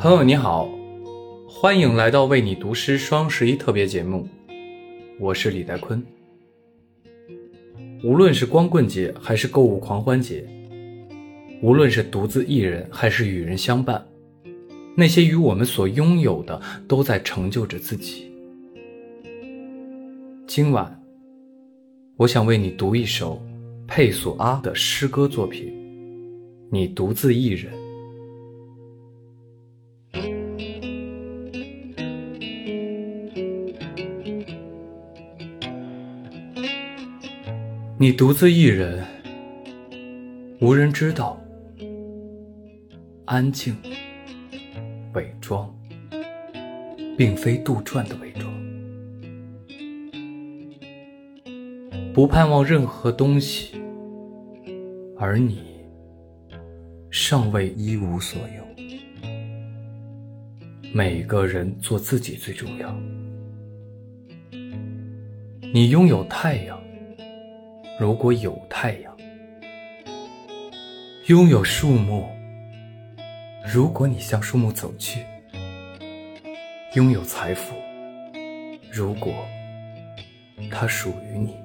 朋友你好，欢迎来到为你读诗双十一特别节目，我是李代坤。无论是光棍节还是购物狂欢节，无论是独自一人还是与人相伴，那些与我们所拥有的都在成就着自己。今晚，我想为你读一首佩索阿的诗歌作品。你独自一人，你独自一人，无人知道，安静，伪装，并非杜撰的伪装，不盼望任何东西，而你。尚未一无所有，每个人做自己最重要。你拥有太阳，如果有太阳；拥有树木，如果你向树木走去；拥有财富，如果它属于你。